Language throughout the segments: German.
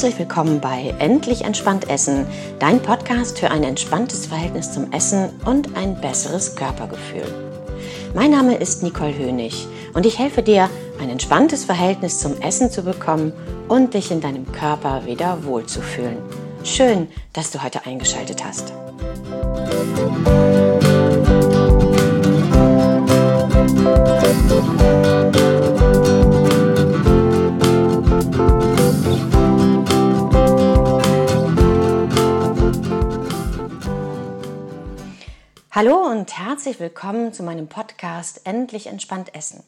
Herzlich willkommen bei Endlich entspannt Essen, dein Podcast für ein entspanntes Verhältnis zum Essen und ein besseres Körpergefühl. Mein Name ist Nicole Hönig und ich helfe dir, ein entspanntes Verhältnis zum Essen zu bekommen und dich in deinem Körper wieder wohlzufühlen. Schön, dass du heute eingeschaltet hast. Hallo und herzlich willkommen zu meinem Podcast Endlich entspannt essen.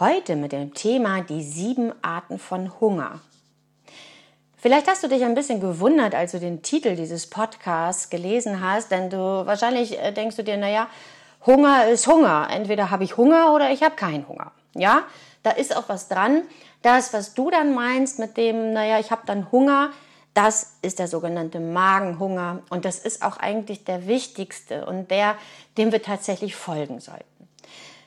Heute mit dem Thema die sieben Arten von Hunger. Vielleicht hast du dich ein bisschen gewundert, als du den Titel dieses Podcasts gelesen hast, denn du wahrscheinlich äh, denkst du dir, naja, Hunger ist Hunger. Entweder habe ich Hunger oder ich habe keinen Hunger. Ja, da ist auch was dran. Das, was du dann meinst mit dem, naja, ich habe dann Hunger, das ist der sogenannte Magenhunger und das ist auch eigentlich der wichtigste und der, dem wir tatsächlich folgen sollten.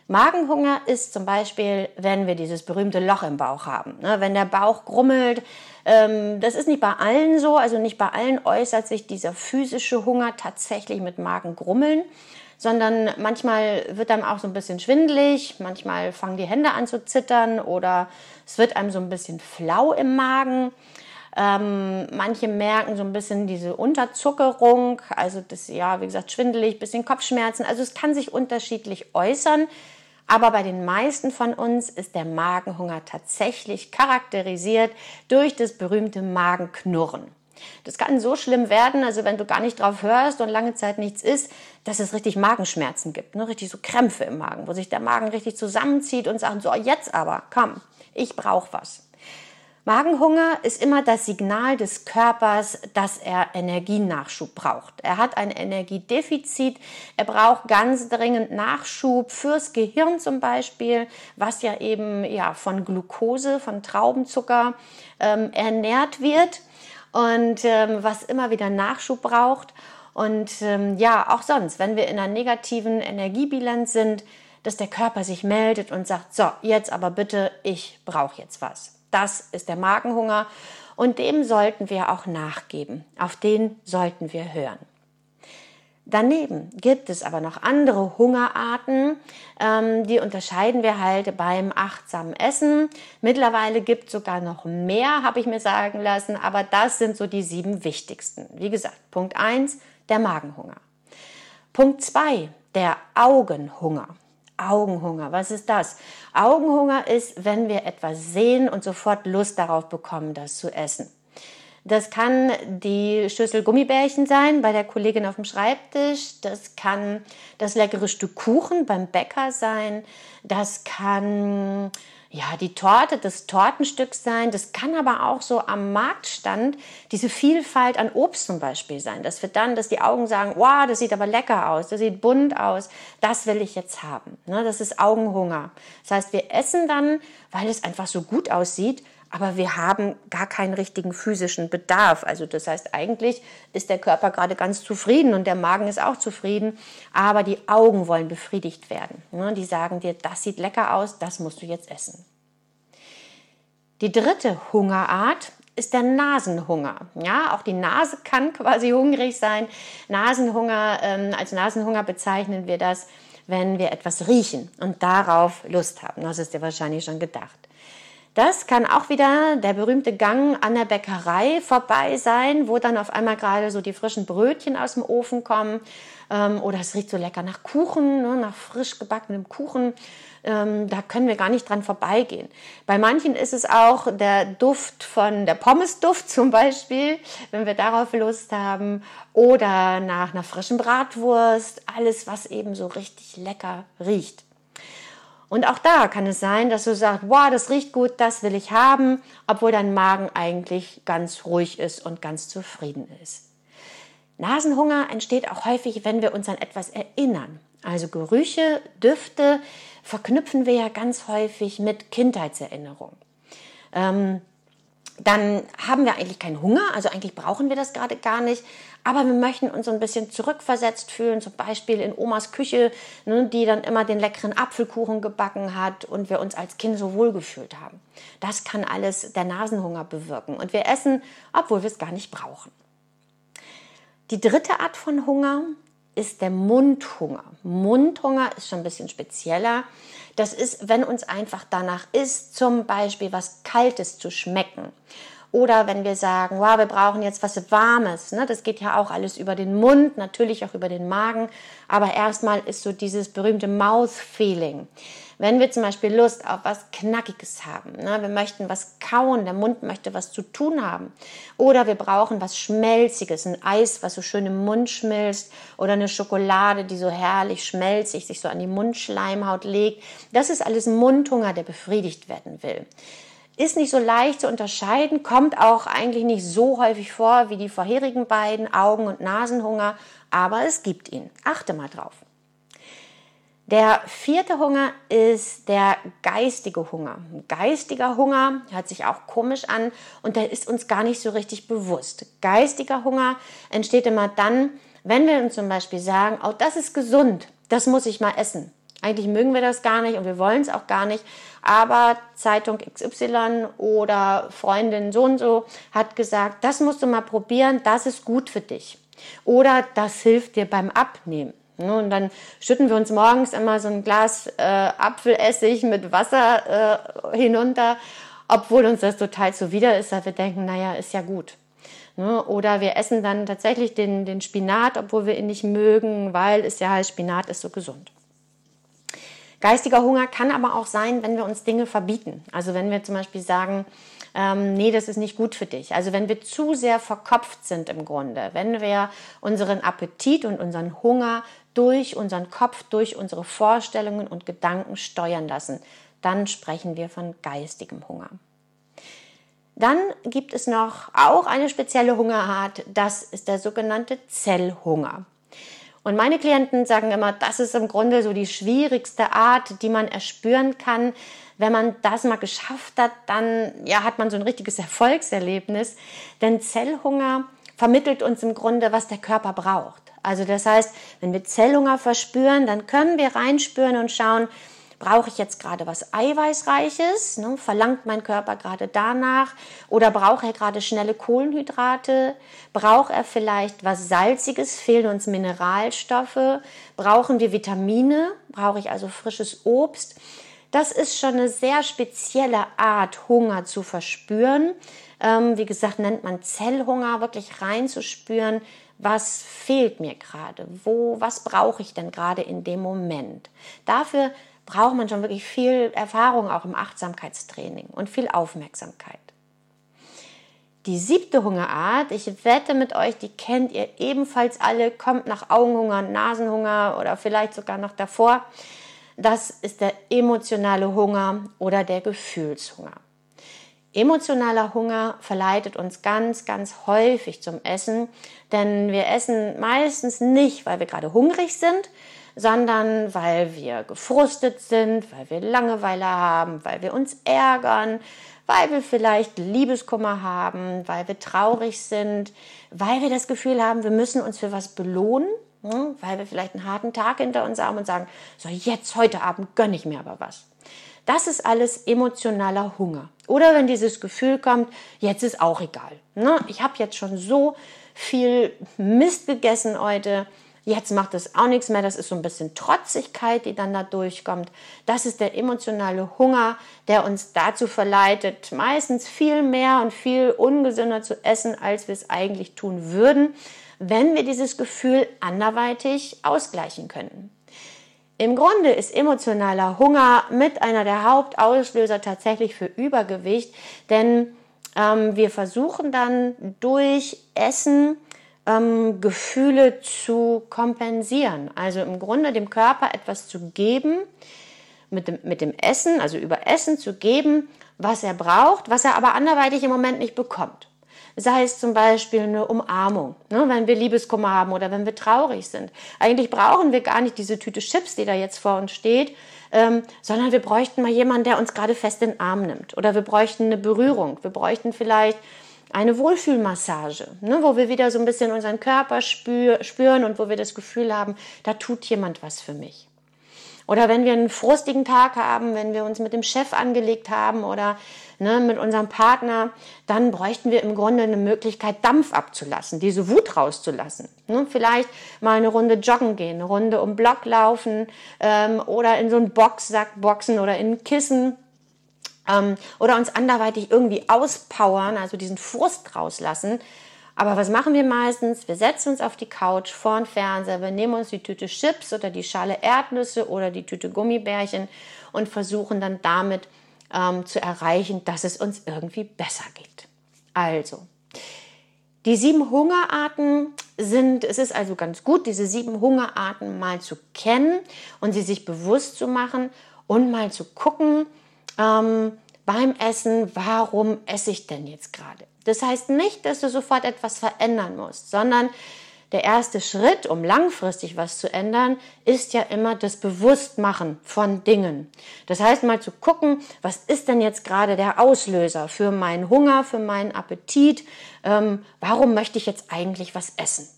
Magenhunger ist zum Beispiel, wenn wir dieses berühmte Loch im Bauch haben, ne? wenn der Bauch grummelt. Ähm, das ist nicht bei allen so, also nicht bei allen äußert sich dieser physische Hunger tatsächlich mit Magengrummeln, sondern manchmal wird einem auch so ein bisschen schwindelig, manchmal fangen die Hände an zu zittern oder es wird einem so ein bisschen flau im Magen. Ähm, manche merken so ein bisschen diese Unterzuckerung, also das, ja, wie gesagt, schwindelig, bisschen Kopfschmerzen. Also es kann sich unterschiedlich äußern. Aber bei den meisten von uns ist der Magenhunger tatsächlich charakterisiert durch das berühmte Magenknurren. Das kann so schlimm werden, also wenn du gar nicht drauf hörst und lange Zeit nichts isst, dass es richtig Magenschmerzen gibt, ne? richtig so Krämpfe im Magen, wo sich der Magen richtig zusammenzieht und sagt, so jetzt aber, komm, ich brauche was. Magenhunger ist immer das Signal des Körpers, dass er Energienachschub braucht. Er hat ein Energiedefizit, er braucht ganz dringend Nachschub fürs Gehirn zum Beispiel, was ja eben ja, von Glucose, von Traubenzucker ähm, ernährt wird und ähm, was immer wieder Nachschub braucht. Und ähm, ja, auch sonst, wenn wir in einer negativen Energiebilanz sind, dass der Körper sich meldet und sagt, so, jetzt aber bitte, ich brauche jetzt was. Das ist der Magenhunger und dem sollten wir auch nachgeben. Auf den sollten wir hören. Daneben gibt es aber noch andere Hungerarten, ähm, die unterscheiden wir halt beim achtsamen Essen. Mittlerweile gibt es sogar noch mehr, habe ich mir sagen lassen, aber das sind so die sieben wichtigsten. Wie gesagt, Punkt 1, der Magenhunger. Punkt 2, der Augenhunger. Augenhunger. Was ist das? Augenhunger ist, wenn wir etwas sehen und sofort Lust darauf bekommen, das zu essen. Das kann die Schüssel Gummibärchen sein bei der Kollegin auf dem Schreibtisch. Das kann das leckere Stück Kuchen beim Bäcker sein. Das kann ja, die Torte des Tortenstücks sein. Das kann aber auch so am Marktstand diese Vielfalt an Obst zum Beispiel sein. Das wird dann, dass die Augen sagen, wow, das sieht aber lecker aus, das sieht bunt aus, das will ich jetzt haben. Ne, das ist Augenhunger. Das heißt, wir essen dann, weil es einfach so gut aussieht, aber wir haben gar keinen richtigen physischen Bedarf. Also das heißt, eigentlich ist der Körper gerade ganz zufrieden und der Magen ist auch zufrieden, aber die Augen wollen befriedigt werden. Ne, die sagen dir, das sieht lecker aus, das musst du jetzt essen. Die dritte Hungerart ist der Nasenhunger. Ja, auch die Nase kann quasi hungrig sein. Nasenhunger, ähm, als Nasenhunger bezeichnen wir das, wenn wir etwas riechen und darauf Lust haben. Das ist dir wahrscheinlich schon gedacht. Das kann auch wieder der berühmte Gang an der Bäckerei vorbei sein, wo dann auf einmal gerade so die frischen Brötchen aus dem Ofen kommen. Ähm, oder es riecht so lecker nach Kuchen, ne, nach frisch gebackenem Kuchen. Ähm, da können wir gar nicht dran vorbeigehen. Bei manchen ist es auch der Duft von der Pommesduft zum Beispiel, wenn wir darauf Lust haben. Oder nach einer frischen Bratwurst. Alles, was eben so richtig lecker riecht. Und auch da kann es sein, dass du sagst, wow, das riecht gut, das will ich haben, obwohl dein Magen eigentlich ganz ruhig ist und ganz zufrieden ist. Nasenhunger entsteht auch häufig, wenn wir uns an etwas erinnern. Also Gerüche, Düfte verknüpfen wir ja ganz häufig mit Kindheitserinnerungen. Ähm, dann haben wir eigentlich keinen Hunger, also eigentlich brauchen wir das gerade gar nicht, aber wir möchten uns so ein bisschen zurückversetzt fühlen, zum Beispiel in Omas Küche, ne, die dann immer den leckeren Apfelkuchen gebacken hat und wir uns als Kind so wohl gefühlt haben. Das kann alles der Nasenhunger bewirken und wir essen, obwohl wir es gar nicht brauchen. Die dritte Art von Hunger ist der Mundhunger. Mundhunger ist schon ein bisschen spezieller. Das ist, wenn uns einfach danach ist, zum Beispiel was Kaltes zu schmecken. Oder wenn wir sagen, wow, wir brauchen jetzt was Warmes. Ne? Das geht ja auch alles über den Mund, natürlich auch über den Magen. Aber erstmal ist so dieses berühmte Mouth-Feeling. Wenn wir zum Beispiel Lust auf was Knackiges haben, ne, wir möchten was kauen, der Mund möchte was zu tun haben, oder wir brauchen was Schmelziges, ein Eis, was so schön im Mund schmilzt, oder eine Schokolade, die so herrlich schmelzig sich so an die Mundschleimhaut legt, das ist alles Mundhunger, der befriedigt werden will. Ist nicht so leicht zu unterscheiden, kommt auch eigentlich nicht so häufig vor wie die vorherigen beiden Augen- und Nasenhunger, aber es gibt ihn. Achte mal drauf. Der vierte Hunger ist der geistige Hunger. Geistiger Hunger hört sich auch komisch an und der ist uns gar nicht so richtig bewusst. Geistiger Hunger entsteht immer dann, wenn wir uns zum Beispiel sagen, oh, das ist gesund, das muss ich mal essen. Eigentlich mögen wir das gar nicht und wir wollen es auch gar nicht, aber Zeitung XY oder Freundin so und so hat gesagt, das musst du mal probieren, das ist gut für dich. Oder das hilft dir beim Abnehmen. Ne, und dann schütten wir uns morgens immer so ein Glas äh, Apfelessig mit Wasser äh, hinunter, obwohl uns das total zuwider ist, weil wir denken, naja, ist ja gut. Ne, oder wir essen dann tatsächlich den, den Spinat, obwohl wir ihn nicht mögen, weil es ja heißt, Spinat ist so gesund. Geistiger Hunger kann aber auch sein, wenn wir uns Dinge verbieten. Also wenn wir zum Beispiel sagen, ähm, nee, das ist nicht gut für dich. Also wenn wir zu sehr verkopft sind im Grunde, wenn wir unseren Appetit und unseren Hunger durch unseren Kopf, durch unsere Vorstellungen und Gedanken steuern lassen, dann sprechen wir von geistigem Hunger. Dann gibt es noch auch eine spezielle Hungerart, das ist der sogenannte Zellhunger. Und meine Klienten sagen immer, das ist im Grunde so die schwierigste Art, die man erspüren kann. Wenn man das mal geschafft hat, dann ja, hat man so ein richtiges Erfolgserlebnis. Denn Zellhunger vermittelt uns im Grunde, was der Körper braucht. Also das heißt, wenn wir Zellhunger verspüren, dann können wir reinspüren und schauen, brauche ich jetzt gerade was Eiweißreiches? Ne? Verlangt mein Körper gerade danach? Oder braucht er gerade schnelle Kohlenhydrate? Braucht er vielleicht was Salziges? Fehlen uns Mineralstoffe? Brauchen wir Vitamine? Brauche ich also frisches Obst? Das ist schon eine sehr spezielle Art, Hunger zu verspüren. Ähm, wie gesagt, nennt man Zellhunger, wirklich reinzuspüren, was fehlt mir gerade, wo, was brauche ich denn gerade in dem Moment. Dafür braucht man schon wirklich viel Erfahrung auch im Achtsamkeitstraining und viel Aufmerksamkeit. Die siebte Hungerart, ich wette mit euch, die kennt ihr ebenfalls alle, kommt nach Augenhunger, Nasenhunger oder vielleicht sogar noch davor. Das ist der emotionale Hunger oder der Gefühlshunger. Emotionaler Hunger verleitet uns ganz, ganz häufig zum Essen, denn wir essen meistens nicht, weil wir gerade hungrig sind, sondern weil wir gefrustet sind, weil wir Langeweile haben, weil wir uns ärgern, weil wir vielleicht Liebeskummer haben, weil wir traurig sind, weil wir das Gefühl haben, wir müssen uns für was belohnen, hm, weil wir vielleicht einen harten Tag hinter uns haben und sagen, so jetzt heute Abend gönne ich mir aber was. Das ist alles emotionaler Hunger. Oder wenn dieses Gefühl kommt, jetzt ist auch egal. Ne? Ich habe jetzt schon so viel Mist gegessen heute. Jetzt macht es auch nichts mehr. Das ist so ein bisschen Trotzigkeit, die dann da durchkommt. Das ist der emotionale Hunger, der uns dazu verleitet, meistens viel mehr und viel ungesünder zu essen, als wir es eigentlich tun würden, wenn wir dieses Gefühl anderweitig ausgleichen können. Im Grunde ist emotionaler Hunger mit einer der Hauptauslöser tatsächlich für Übergewicht, denn ähm, wir versuchen dann durch Essen ähm, Gefühle zu kompensieren. Also im Grunde dem Körper etwas zu geben, mit dem, mit dem Essen, also über Essen zu geben, was er braucht, was er aber anderweitig im Moment nicht bekommt. Sei es zum Beispiel eine Umarmung, ne, wenn wir Liebeskummer haben oder wenn wir traurig sind. Eigentlich brauchen wir gar nicht diese Tüte Chips, die da jetzt vor uns steht, ähm, sondern wir bräuchten mal jemanden, der uns gerade fest in den Arm nimmt. Oder wir bräuchten eine Berührung. Wir bräuchten vielleicht eine Wohlfühlmassage, ne, wo wir wieder so ein bisschen unseren Körper spür, spüren und wo wir das Gefühl haben, da tut jemand was für mich. Oder wenn wir einen frustigen Tag haben, wenn wir uns mit dem Chef angelegt haben oder ne, mit unserem Partner, dann bräuchten wir im Grunde eine Möglichkeit, Dampf abzulassen, diese Wut rauszulassen. Ne, vielleicht mal eine Runde joggen gehen, eine Runde um Block laufen ähm, oder in so einen Boxsack boxen oder in ein Kissen ähm, oder uns anderweitig irgendwie auspowern, also diesen Frust rauslassen. Aber was machen wir meistens? Wir setzen uns auf die Couch vor den Fernseher, wir nehmen uns die Tüte Chips oder die Schale Erdnüsse oder die Tüte Gummibärchen und versuchen dann damit ähm, zu erreichen, dass es uns irgendwie besser geht. Also, die sieben Hungerarten sind, es ist also ganz gut, diese sieben Hungerarten mal zu kennen und sie sich bewusst zu machen und mal zu gucken, ähm, beim Essen, warum esse ich denn jetzt gerade? Das heißt nicht, dass du sofort etwas verändern musst, sondern der erste Schritt, um langfristig was zu ändern, ist ja immer das Bewusstmachen von Dingen. Das heißt mal zu gucken, was ist denn jetzt gerade der Auslöser für meinen Hunger, für meinen Appetit? Ähm, warum möchte ich jetzt eigentlich was essen?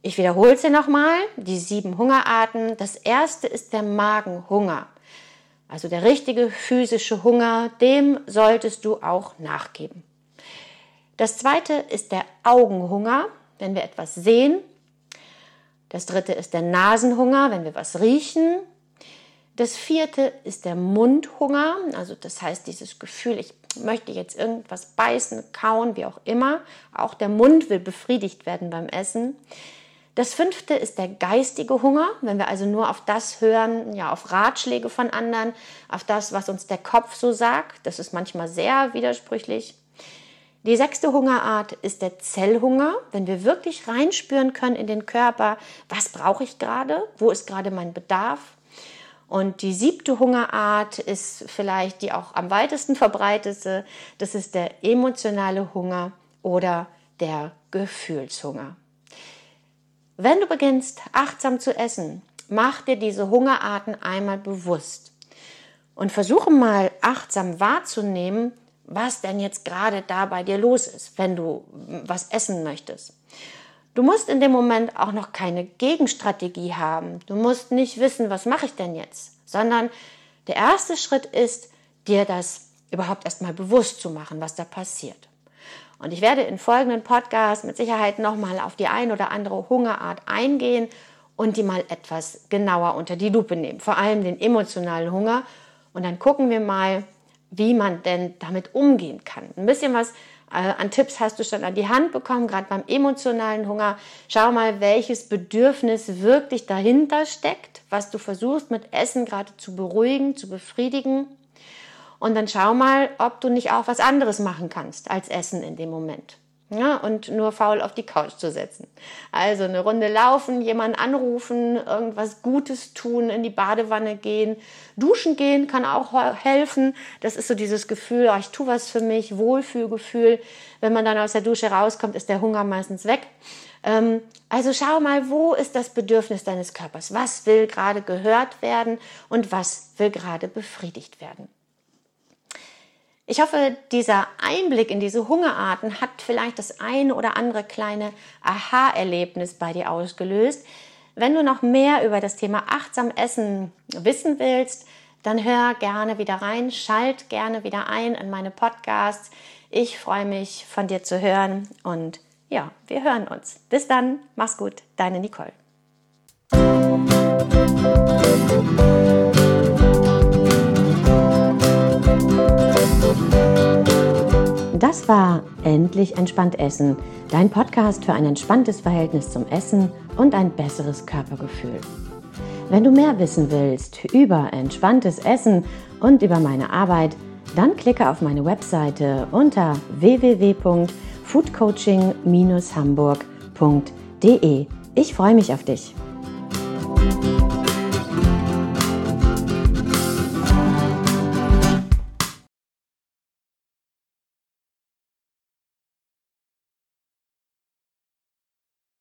Ich wiederhole es dir nochmal, die sieben Hungerarten. Das erste ist der Magenhunger. Also der richtige physische Hunger, dem solltest du auch nachgeben. Das zweite ist der Augenhunger, wenn wir etwas sehen. Das dritte ist der Nasenhunger, wenn wir was riechen. Das vierte ist der Mundhunger, also das heißt dieses Gefühl, ich möchte jetzt irgendwas beißen, kauen, wie auch immer. Auch der Mund will befriedigt werden beim Essen. Das fünfte ist der geistige Hunger, wenn wir also nur auf das hören, ja, auf Ratschläge von anderen, auf das, was uns der Kopf so sagt. Das ist manchmal sehr widersprüchlich. Die sechste Hungerart ist der Zellhunger, wenn wir wirklich reinspüren können in den Körper, was brauche ich gerade, wo ist gerade mein Bedarf. Und die siebte Hungerart ist vielleicht die auch am weitesten verbreitete, das ist der emotionale Hunger oder der Gefühlshunger. Wenn du beginnst, achtsam zu essen, mach dir diese Hungerarten einmal bewusst und versuche mal achtsam wahrzunehmen, was denn jetzt gerade da bei dir los ist, wenn du was essen möchtest. Du musst in dem Moment auch noch keine Gegenstrategie haben. Du musst nicht wissen, was mache ich denn jetzt, sondern der erste Schritt ist, dir das überhaupt erstmal bewusst zu machen, was da passiert. Und ich werde in folgenden Podcasts mit Sicherheit nochmal auf die ein oder andere Hungerart eingehen und die mal etwas genauer unter die Lupe nehmen. Vor allem den emotionalen Hunger. Und dann gucken wir mal, wie man denn damit umgehen kann. Ein bisschen was äh, an Tipps hast du schon an die Hand bekommen, gerade beim emotionalen Hunger. Schau mal, welches Bedürfnis wirklich dahinter steckt, was du versuchst mit Essen gerade zu beruhigen, zu befriedigen. Und dann schau mal, ob du nicht auch was anderes machen kannst als Essen in dem Moment. Ja, und nur faul auf die Couch zu setzen. Also eine Runde laufen, jemanden anrufen, irgendwas Gutes tun, in die Badewanne gehen. Duschen gehen kann auch helfen. Das ist so dieses Gefühl, oh, ich tue was für mich, Wohlfühlgefühl. Wenn man dann aus der Dusche rauskommt, ist der Hunger meistens weg. Ähm, also schau mal, wo ist das Bedürfnis deines Körpers? Was will gerade gehört werden und was will gerade befriedigt werden? Ich hoffe, dieser Einblick in diese Hungerarten hat vielleicht das eine oder andere kleine Aha-Erlebnis bei dir ausgelöst. Wenn du noch mehr über das Thema achtsam Essen wissen willst, dann hör gerne wieder rein, schalt gerne wieder ein in meine Podcasts. Ich freue mich, von dir zu hören und ja, wir hören uns. Bis dann, mach's gut, deine Nicole. Das war Endlich entspannt Essen, dein Podcast für ein entspanntes Verhältnis zum Essen und ein besseres Körpergefühl. Wenn du mehr wissen willst über entspanntes Essen und über meine Arbeit, dann klicke auf meine Webseite unter www.foodcoaching-hamburg.de. Ich freue mich auf dich.